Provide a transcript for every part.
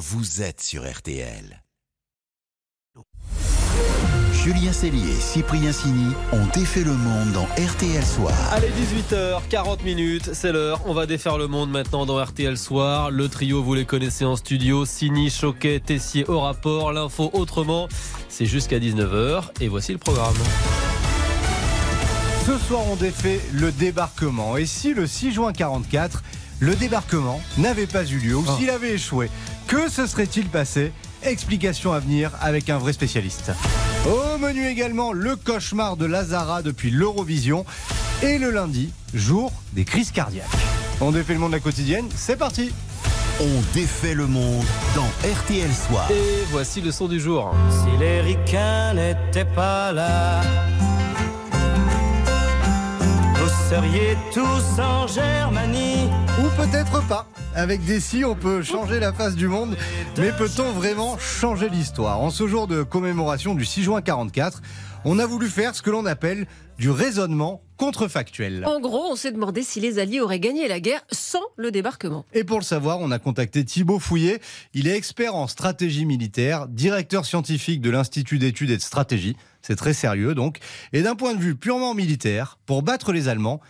vous êtes sur RTL. Julien Cellier et Cyprien Sini ont défait le monde dans RTL Soir. Allez, 18h40 minutes, c'est l'heure. On va défaire le monde maintenant dans RTL Soir. Le trio, vous les connaissez en studio. Sini, Choquet, Tessier au rapport. L'info autrement, c'est jusqu'à 19h. Et voici le programme. Ce soir, on défait le débarquement. Et si le 6 juin 44, le débarquement n'avait pas eu lieu, ou Oh. s'il avait échoué, que se serait-il passé Explication à venir avec un vrai spécialiste. Au menu également, le cauchemar de Lazara depuis l'Eurovision. Et le lundi, jour des crises cardiaques. On défait le monde de la quotidienne, c'est parti On défait le monde dans RTL Soir. Et voici le son du jour. Si les ricains n'étaient pas là, vous seriez tous en Germanie. Peut-être pas. Avec des si, on peut changer la face du monde, mais peut-on vraiment changer l'histoire? En ce jour de commémoration du 6 juin 44, on a voulu faire ce que l'on appelle du raisonnement contrefactuel. En gros, on s'est demandé si les Alliés auraient gagné la guerre sans le débarquement. Et pour le savoir, on a contacté Thibaut Fouillet. Il est expert en stratégie militaire, directeur scientifique de l'Institut d'études et de stratégie. C'est très sérieux donc. Et d'un point de vue purement militaire, pour battre les Allemands,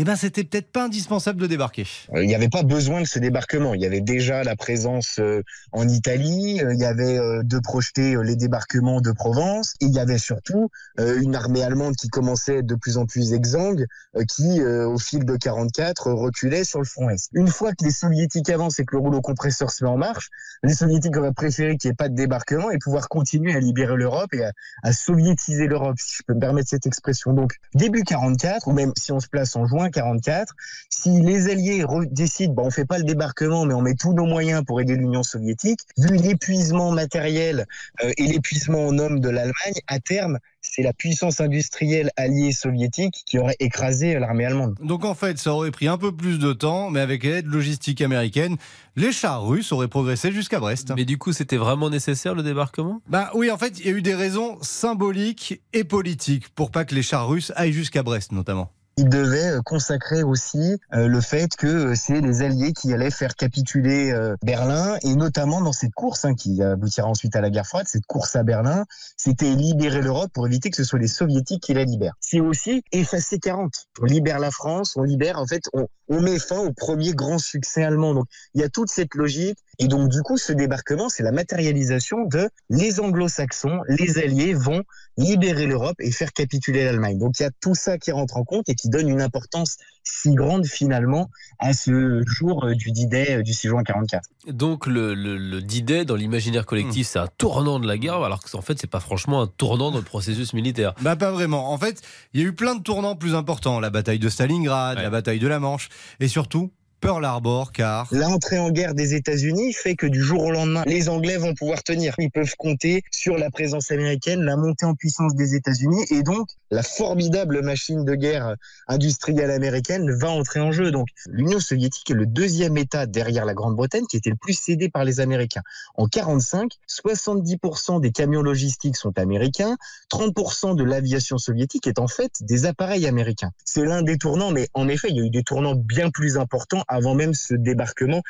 eh ben, c'était peut-être pas indispensable de débarquer. Euh, Il n'y avait pas besoin de ce débarquement. Il y avait déjà la présence euh, en Italie, euh, il y avait de projeter les débarquements de Provence, et il y avait surtout une armée allemande qui commençait de plus en plus exsangue, qui, au fil de 44, euh, reculait sur le front Est. Une fois que les soviétiques avancent et que le rouleau compresseur se met en marche, les soviétiques auraient préféré qu'il n'y ait pas de débarquement et pouvoir continuer à libérer l'Europe et à, à soviétiser l'Europe, si je peux me permettre cette expression. Donc, début 44, ou même si on se place en juin 44, si les Alliés décident, bon, on fait pas le débarquement, mais on met tous nos moyens pour aider l'Union soviétique, vu l'épuisement matériel euh, et l'épuisement en hommes de l'Allemagne, à terme, c'est la puissance industrielle alliée soviétique qui aurait écrasé euh, l'armée allemande. Donc en fait, ça aurait pris un peu plus de temps, mais avec l'aide logistique américaine, les chars russes auraient progressé jusqu'à Brest. Mais du coup, c'était vraiment nécessaire le débarquement? Bah oui, en fait, il y a eu des raisons symboliques et politiques pour pas que les chars russes aillent jusqu'à Brest, notamment. Il devait euh, consacrer aussi euh, le fait que euh, c'est les Alliés qui allaient faire capituler Berlin, et notamment dans cette course hein, qui aboutira ensuite à la guerre froide, cette course à Berlin, c'était libérer l'Europe pour éviter que ce soit les Soviétiques qui la libèrent. C'est aussi effacer 40. On libère la France, on libère, en fait, on, on met fin au premier grand succès allemand. Donc il y a toute cette logique, et donc du coup ce débarquement, c'est la matérialisation de les Anglo-Saxons, les Alliés vont libérer l'Europe et faire capituler l'Allemagne. Donc il y a tout ça qui rentre en compte et qui donne une importance si grande finalement à ce jour euh, du D-Day euh, du 6 juin 44. Donc le, le, le D-Day dans l'imaginaire collectif, c'est un tournant de la guerre, alors qu'en fait, c'est pas franchement un tournant dans le processus militaire. Bah pas vraiment. En fait, il y a eu plein de tournants plus importants. La bataille de Stalingrad, Ouais. la bataille de la Manche, et surtout Pearl Harbor, car... L'entrée en guerre des États-Unis fait que du jour au lendemain, les Anglais vont pouvoir tenir. Ils peuvent compter sur la présence américaine, la montée en puissance des États-Unis et donc la formidable machine de guerre industrielle américaine va entrer en jeu. Donc l'Union soviétique est le deuxième État derrière la Grande-Bretagne qui était le plus cédé par les Américains. En 45, 70% des camions logistiques sont américains, 30% de l'aviation soviétique est en fait des appareils américains. C'est l'un des tournants, mais en effet, il y a eu des tournants bien plus importants avant même ce débarquement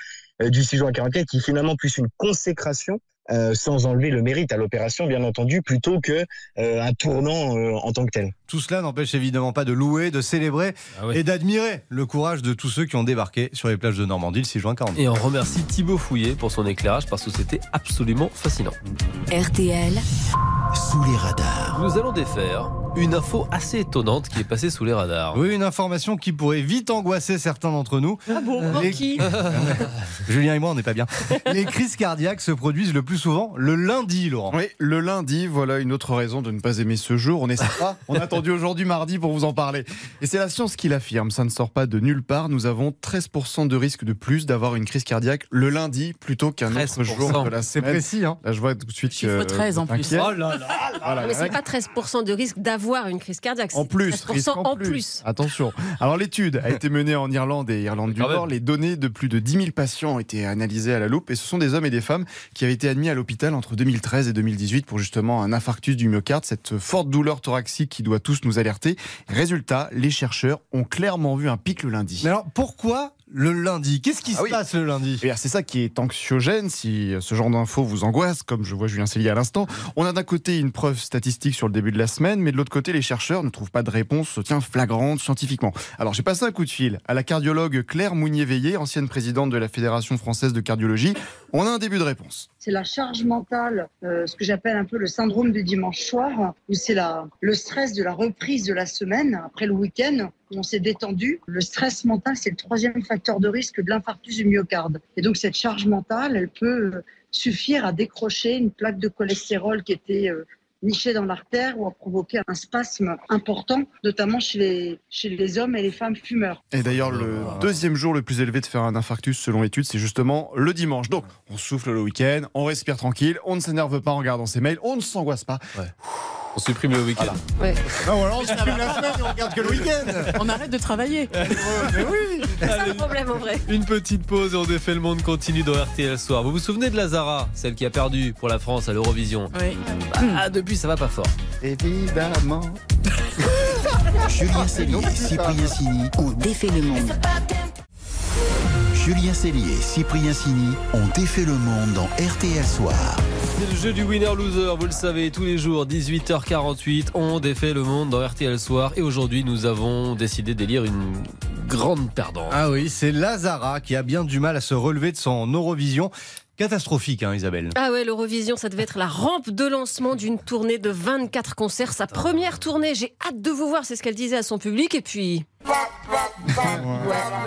euh, du 6 juin 44 qui est finalement plus une consécration euh, sans enlever le mérite à l'opération, bien entendu, plutôt que euh, un tournant euh, en tant que tel. Tout cela n'empêche évidemment pas de louer, de célébrer Ah et d'admirer le courage de tous ceux qui ont débarqué sur les plages de Normandie le 6 juin 44. Et on remercie Thibaut Fouillet pour son éclairage parce que c'était absolument fascinant. RTL, Sous les radars. Nous allons défaire une info assez étonnante qui est passée sous les radars. Oui, une information qui pourrait vite angoisser certains d'entre nous. Ah bon Les- Qui Julien et moi, on n'est pas bien. Les crises cardiaques se produisent le plus souvent le lundi, Laurent. Oui, le lundi, voilà une autre raison de ne pas aimer ce jour. On n'essaie pas. On a attendu aujourd'hui mardi pour vous en parler. Et c'est la science qui l'affirme. Ça ne sort pas de nulle part. Nous avons 13% de risque de plus d'avoir une crise cardiaque le lundi plutôt qu'un autre 13%. jour de la C'est précis, hein Là, je vois tout de suite Chiffre que 13 en plus. Oh là là Voilà, Mais le c'est mec- pas 13% de risque d'avoir une crise cardiaque. En plus, 13% risque en plus. Attention. Alors l'étude a été menée en Irlande et Irlande du Nord. Les données de plus de 10 000 patients ont été analysées à la loupe et ce sont des hommes et des femmes qui avaient été admis à l'hôpital entre 2013 et 2018 pour justement un infarctus du myocarde, cette forte douleur thoracique qui doit tous nous alerter. Résultat, les chercheurs ont clairement vu un pic le lundi. Mais alors, pourquoi le lundi. Qu'est-ce qui Ah se oui. passe le lundi? Bien, C'est ça qui est anxiogène si ce genre d'infos vous angoisse, comme je vois Julien Célier à l'instant. On a d'un côté une preuve statistique sur le début de la semaine, mais de l'autre côté, les chercheurs ne trouvent pas de réponse tiens, flagrante scientifiquement. Alors j'ai passé un coup de fil à la cardiologue Claire Mounier-Veillé, ancienne présidente de la Fédération française de cardiologie. On a un début de réponse. c'est la charge mentale, euh, ce que j'appelle un peu le syndrome du dimanche soir, où c'est le stress de la reprise de la semaine après le week-end, où on s'est détendu. Le stress mental, c'est le troisième facteur de risque de l'infarctus du myocarde. Et donc cette charge mentale, elle peut suffire à décrocher une plaque de cholestérol qui était euh, nichée dans l'artère ou à provoquer un spasme important, notamment chez les, chez les hommes et les femmes fumeurs. Et d'ailleurs, le deuxième jour le plus élevé de faire un infarctus, selon l'étude, c'est justement le dimanche. Donc, on souffle le week-end, on respire tranquille, on ne s'énerve pas en regardant ses mails, on ne s'angoisse pas. On supprime le week-end. Non, alors on supprime la semaine et on regarde que le week-end. On arrête de travailler. Mais oui. C'est ça le problème en vrai. Une petite pause et on défait le monde continue dans RTL Soir. Vous vous souvenez de Lazara, celle qui a perdu pour la France à l'Eurovision Oui. Ah, depuis ça va pas fort. Évidemment. Julien Cellier, Cyprien Sini ont défait le monde. Julien Cellier, Cyprien Sini ont défait le monde dans RTL Soir. C'est le jeu du winner-loser, vous le savez, tous les jours, 18h48, on défait le monde dans RTL Soir. Et aujourd'hui, nous avons décidé d'élire une grande perdante. Ah oui, c'est Lazara qui a bien du mal à se relever de son Eurovision. Catastrophique, hein, Isabelle. Ah ouais, l'Eurovision, ça devait être la rampe de lancement d'une tournée de 24 concerts. Sa première tournée, j'ai hâte de vous voir, c'est ce qu'elle disait à son public. Et puis...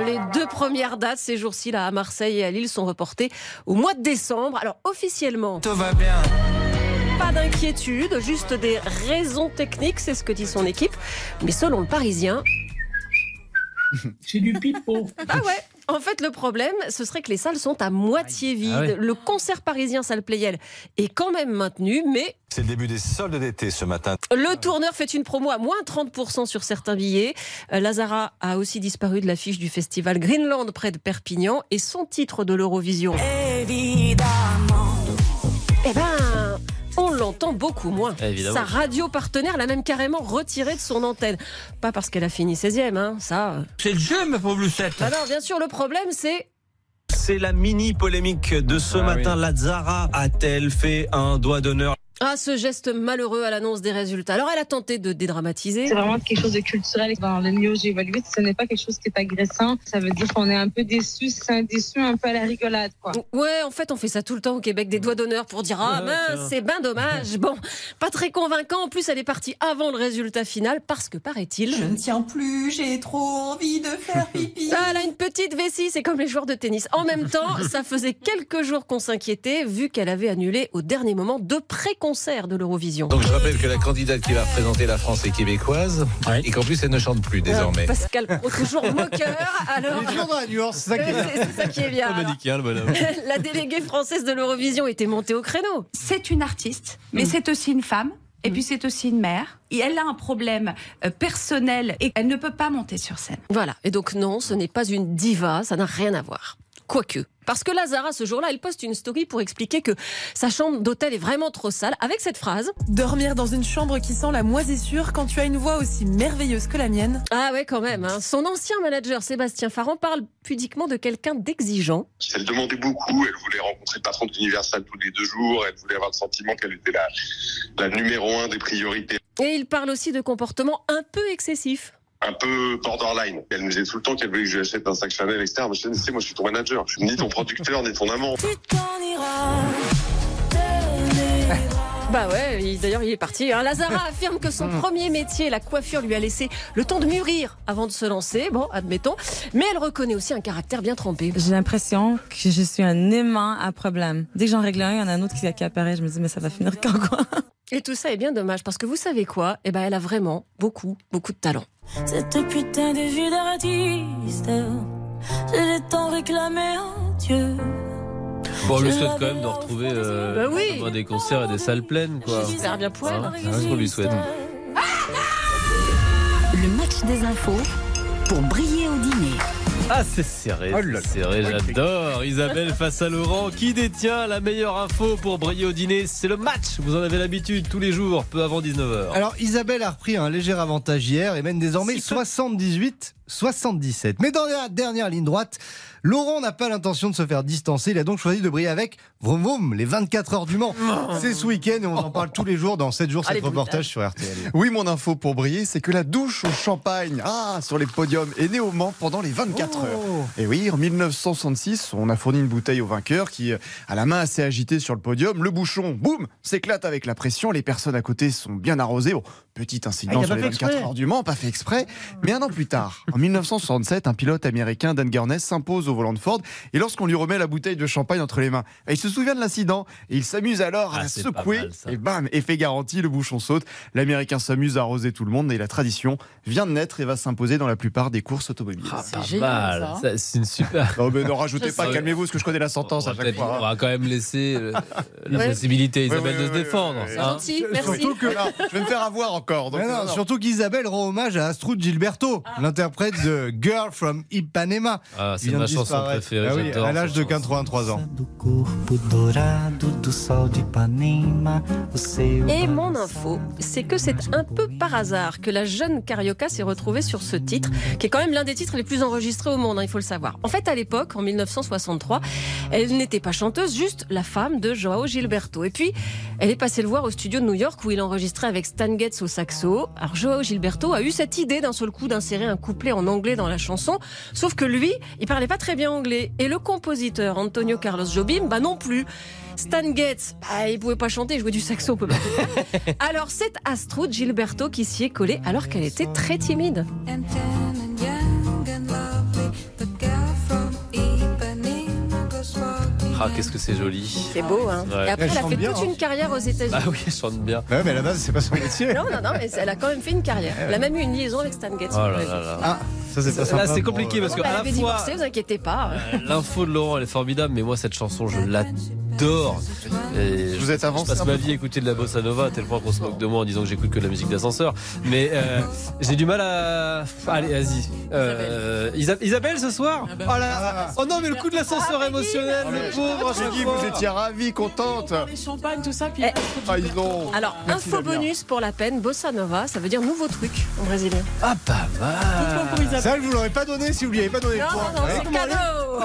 Les deux premières dates ces jours-ci, là, à Marseille et à Lille, sont reportées au mois de décembre. Alors, officiellement... Tout va bien. Pas d'inquiétude, juste des raisons techniques, c'est ce que dit son équipe. Mais selon le Parisien... C'est du pipeau. Ah ouais En fait, le problème, ce serait que les salles sont à moitié vides. Ah ouais. Le concert parisien Salle Playel est quand même maintenu, mais C'est le début des soldes d'été ce matin. le tourneur fait une promo à moins 30% sur certains billets. Euh, Lazara a aussi disparu de l'affiche du festival Greenland près de Perpignan et son titre de l'Eurovision. Évidemment. L'entend beaucoup moins. Évidemment. Sa radio partenaire l'a même carrément retirée de son antenne. Pas parce qu'elle a fini 16e, hein, ça. C'est le jeu, ma pauvre Lucette. Ah non, bien sûr, le problème c'est C'est la mini polémique de ce Ah matin. Lazara a-t-elle fait un doigt d'honneur ah, ce geste malheureux à l'annonce des résultats. Alors, elle a tenté de dédramatiser. C'est vraiment quelque chose de culturel dans le milieu où j'ai évolué. Ce n'est pas quelque chose qui est agressant. Ça veut dire qu'on est un peu déçu. C'est un déçu un peu à la rigolade, quoi. Ouais, en fait, on fait ça tout le temps au Québec, des doigts d'honneur pour dire Ah mince, c'est ben dommage. Bon, pas très convaincant. En plus, elle est partie avant le résultat final parce que, paraît-il. Je ne tiens plus, j'ai trop envie de faire pipi. petite vessie, c'est comme les joueurs de tennis. En même temps, ça faisait quelques jours qu'on s'inquiétait, vu qu'elle avait annulé au dernier moment deux pré-concerts de l'Eurovision. Donc je rappelle que la candidate qui va représenter la France est québécoise et qu'en plus elle ne chante plus désormais. Pascal Pro, toujours moqueur. Alors, Il est toujours dans la nuance, c'est ça qui est bien. c'est c'est ça qui est bien. Alors, Manichéen, le bonhomme. la déléguée française de l'Eurovision était montée au créneau. C'est une artiste, mais c'est aussi une femme. Et puis c'est aussi une mère. Et elle a un problème euh, personnel et elle ne peut pas monter sur scène. Voilà. Et donc, non, ce n'est pas une diva, ça n'a rien à voir. Quoique. Parce que Lazara, ce jour-là, elle poste une story pour expliquer que sa chambre d'hôtel est vraiment trop sale, avec cette phrase. Dormir dans une chambre qui sent la moisissure quand tu as une voix aussi merveilleuse que la mienne. Ah ouais, quand même. hein. Son ancien manager, Sébastien Farran, parle pudiquement de quelqu'un d'exigeant. Elle demandait beaucoup, elle voulait rencontrer le patron d'Universal tous les deux jours, elle voulait avoir le sentiment qu'elle était la, la numéro un des priorités. Et il parle aussi de comportements un peu excessifs. Un peu borderline. Elle me disait tout le temps qu'elle voulait que je lui achète un sac Chanel, etc. Mais je disais, c'est moi je suis ton manager, je suis ni ton producteur, ni ton amant. Bah ouais, il- d'ailleurs il est parti. hein. Lazara affirme que son premier métier, la coiffure, lui a laissé le temps de mûrir avant de se lancer. Bon, admettons. Mais elle reconnaît aussi un caractère bien trempé. J'ai l'impression que je suis un aimant à problème. Dès que j'en règle un, il y en a un autre qui, qui apparaît. Je me dis, mais ça va finir quand, quoi? Et tout ça est bien dommage parce que vous savez quoi? Eh ben, elle a vraiment beaucoup, beaucoup de talent. Cette putain de vie d'artiste, je l'ai tant réclamé en Dieu. Bon, on lui souhaite quand même de retrouver euh, Bah oui. des concerts et des salles pleines, quoi. J'espère bien pour elle. Hein, c'est ce qu'on lui souhaite. Le match des infos pour briller. Ah, c'est serré, Oh c'est serré, j'adore. Isabelle face à Laurent. Qui détient la meilleure info pour briller au dîner C'est le match. Vous en avez l'habitude tous les jours, peu avant 19h. Alors Isabelle a repris un léger avantage hier et mène désormais Si peu. 78 77. Mais dans la dernière ligne droite, Laurent n'a pas l'intention de se faire distancer. Il a donc choisi de briller avec Vroom Vroom, les 24 heures du Mans. C'est ce week-end et on en parle tous les jours dans 7 jours, Allez, cet reportage sur RTL. Oui, mon info pour briller, c'est que la douche au champagne, ah, sur les podiums, est née au Mans pendant les 24 Oh. heures. Et oui, en 1966, on a fourni une bouteille au vainqueur qui, a la main assez agitée sur le podium. Le bouchon, boum, s'éclate avec la pression. Les personnes à côté sont bien arrosées. Bon, petit incident Ah, sur les fait 24 exprès. heures du Mans, pas fait exprès. Mais un an plus tard, en 1967, un pilote américain, Dan Gurness, s'impose au volant de Ford. Et lorsqu'on lui remet la bouteille de champagne entre les mains, il se souvient de l'incident et il s'amuse alors à Ah, la c'est pas secouer. mal, et bam, effet garanti, le bouchon saute. L'américain s'amuse à arroser tout le monde et la tradition vient de naître et va s'imposer dans la plupart des courses automobiles. Ah, pas génial, mal. hein. C'est une super. Oh, mais ne rajoutez pas, calmez-vous, parce que je connais la sentence on, à va chaque fois. on va quand même laisser euh, la possibilité à Isabelle de se défendre. hein. Merci. Surtout que là, je vais me faire avoir encore. donc, Mais non, non, non. surtout qu'Isabelle rend hommage à Astrud Gilberto, l'interprète de Girl from Ipanema. Ah, c'est ma de chanson préférée. Ah oui, à l'âge de chanson. 83 ans. seu Et mon info, c'est que c'est un peu par hasard que la jeune Carioca s'est retrouvée sur ce titre, qui est quand même l'un des titres les plus enregistrés au monde, hein, il faut le savoir. En fait, à l'époque, en 1963, elle n'était pas chanteuse, juste la femme de Joao Gilberto. Et puis, elle est passée le voir au studio de New York où il enregistrait avec Stan Getz au saxo. Alors, Joao Gilberto a eu cette idée d'un seul coup d'insérer un couplet en anglais dans la chanson, sauf que lui, il parlait pas très bien anglais. Et le compositeur Antonio Carlos Jobim, bah non plus. Stan Getz, bah, il pouvait pas chanter, jouer du saxo, on peut pas. Alors c'est Astrud Gilberto qui s'y est collée alors qu'elle était très timide. Ah, qu'est-ce que c'est joli. C'est beau, hein Ouais. Et après, Elle elle a fait bien, toute hein. une carrière aux États-Unis. Ah oui, elle chante bien. Ouais, mais à la base, c'est pas son métier. Non, non, non, mais elle a quand même fait une carrière. Elle a même eu une liaison avec Stan Getz. Oh là là là. Ah, ça c'est pas Là, sympa. c'est compliqué parce Bon, que bah, elle à avait la fois, divorcé, vous inquiétez pas. euh, l'info de Laurent, elle est formidable, mais moi, cette chanson, je l'adore. Et Vous êtes Je avancé passe un ma vie à écouter de la bossa nova, tel point qu'on se moque de moi en disant que j'écoute que de la musique d'ascenseur. Mais euh, j'ai du mal à. Allez, vas-y. Euh, Isa- Isabelle ce soir? Ah, bah, oh, là oh non, mais le coup de l'ascenseur émotionnel, le pauvre fois. vous étiez ravie, contente. Les champagnes, tout ça, puis. Eh. Ah, ils ont. Alors, Merci, info bonus pour la peine, bossa nova, ça veut dire nouveau truc en brésilien. Ah, pas mal. Ça, je vous l'aurais pas donné si vous lui avez pas donné le Non, point. non, Ouais. c'est cadeau Oh.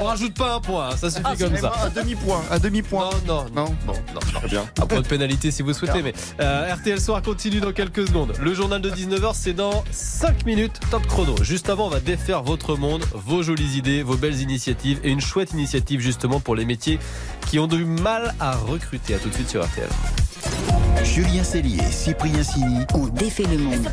On rajoute pas un point, hein, ça suffit Ah, comme ça. À demi-point. À demi-point. Non, non, Non non, non. Très bien. Un point de pénalité si vous souhaitez, mais euh, RTL Soir continue dans quelques secondes. Le journal de 19h, c'est dans 5 minutes, top chrono. Juste avant, on va défaire votre monde, vos jolies idées, vos belles initiatives et une chouette initiative justement pour les métiers qui ont du mal à recruter. À tout de suite sur RTL. Julien Cellier, Cyprien Sini On défait le monde.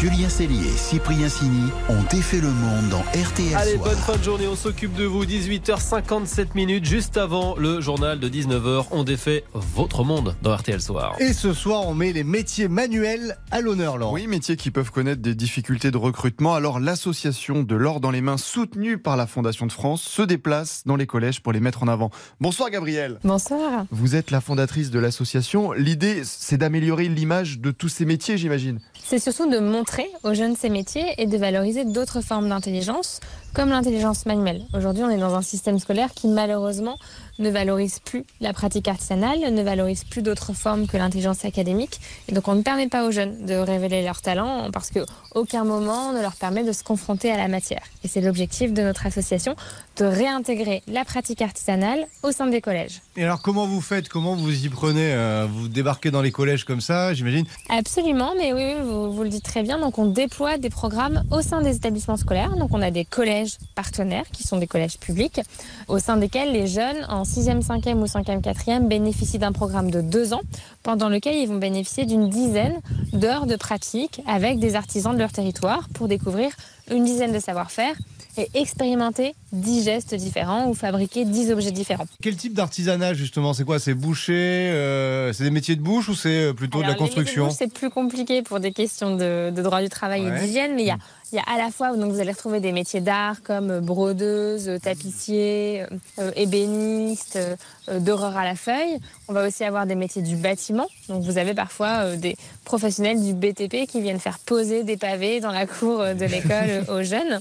Julien Cellier, Cyprien Sini ont défait le monde dans RTL Allez, Soir. bonne fin de journée, on s'occupe de vous. 18h57 minutes, juste avant le journal de 19h, on défait votre monde dans RTL Soir. Et ce soir, on met les métiers manuels à l'honneur, Laurent. Oui, métiers qui peuvent connaître des difficultés de recrutement. Alors, l'association de l'or dans les mains, soutenue par la Fondation de France, se déplace dans les collèges pour les mettre en avant. Bonsoir, Gabriel. Bonsoir. Vous êtes la fondatrice de l'association. L'idée, c'est d'améliorer l'image de tous ces métiers, j'imagine. C'est surtout de montrer aux jeunes ces métiers et de valoriser d'autres formes d'intelligence, comme l'intelligence manuelle. Aujourd'hui, on est dans un système scolaire qui malheureusement ne valorise plus la pratique artisanale, ne valorise plus d'autres formes que l'intelligence académique. Et donc, on ne permet pas aux jeunes de révéler leurs talents parce que aucun moment ne leur permet de se confronter à la matière. Et c'est l'objectif de notre association, de réintégrer la pratique artisanale au sein des collèges. Et alors, comment vous faites? Comment vous y prenez Euh, Vous débarquez dans les collèges comme ça, j'imagine? Absolument, mais oui, oui, vous, vous le dites très bien. Donc, on déploie des programmes au sein des établissements scolaires. Donc, on a des collèges partenaires qui sont des collèges publics, au sein desquels les jeunes en 6e, 5e ou 5e, 4e bénéficient d'un programme de deux ans, pendant lequel ils vont bénéficier d'une dizaine d'heures de pratique avec des artisans de leur territoire pour découvrir une dizaine de savoir-faire et expérimenter 10 gestes différents ou fabriquer 10 objets différents. Quel type d'artisanat, justement? C'est quoi? C'est boucher euh, C'est des métiers de bouche ou c'est euh, plutôt de la construction? C'est plus compliqué pour des questions de, de droit du travail Ouais. et d'hygiène, mais il y a, il y a à la fois, donc vous allez retrouver des métiers d'art comme brodeuse, tapissier, euh, ébéniste, euh, euh, doreur à la feuille. On va aussi avoir des métiers du bâtiment. Donc vous avez parfois euh, des professionnels du BTP qui viennent faire poser des pavés dans la cour euh, de l'école euh, aux jeunes.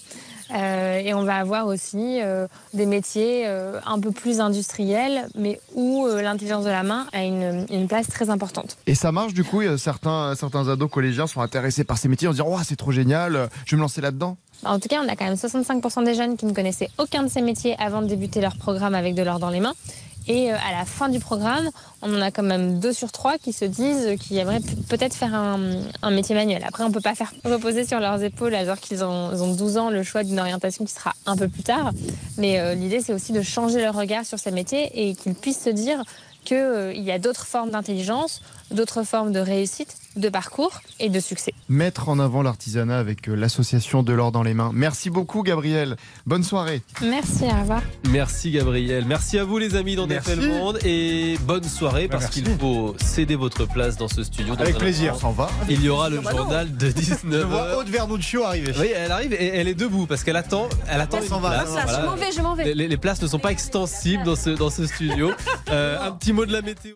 Euh, et on va avoir aussi euh, des métiers euh, un peu plus industriels, mais où l'intelligence de la main a une, une place très importante. Et ça marche du coup, certains, certains ados collégiens sont intéressés par ces métiers, en se disant, oh, c'est trop génial, je vais me lancer là-dedans. En tout cas, on a quand même 65% des jeunes qui ne connaissaient aucun de ces métiers avant de débuter leur programme avec de l'or dans les mains. Et euh, à la fin du programme, on en a quand même deux sur trois qui se disent qu'ils aimeraient peut-être faire un, métier manuel. Après, on peut pas faire reposer sur leurs épaules alors qu'ils ont, ont 12 ans le choix d'une orientation qui sera un peu plus tard. Mais euh, l'idée, c'est aussi de changer leur regard sur ces métiers et qu'ils puissent se dire qu'il y a d'autres formes d'intelligence, d'autres formes de réussite, de parcours et de succès. Mettre en avant l'artisanat avec euh, l'association de l'or dans les mains. Merci beaucoup, Gabriel. Bonne soirée. Merci, au revoir. Merci Gabriel. Merci à vous les amis dans Merci. Défait le Monde et bonne soirée parce qu'il faut céder votre place dans ce studio. Dans Avec plaisir. s'en va. Il y aura le bah non. journal de Je 19h. vois Aude Vernuccio arriver. Oui, elle arrive et elle est debout parce qu'elle attend, elle attend s'en va, Voilà. je m'en vais, je m'en vais. Les, les- les places ne sont pas extensibles dans ce, dans ce studio. Euh, un petit mot de la météo.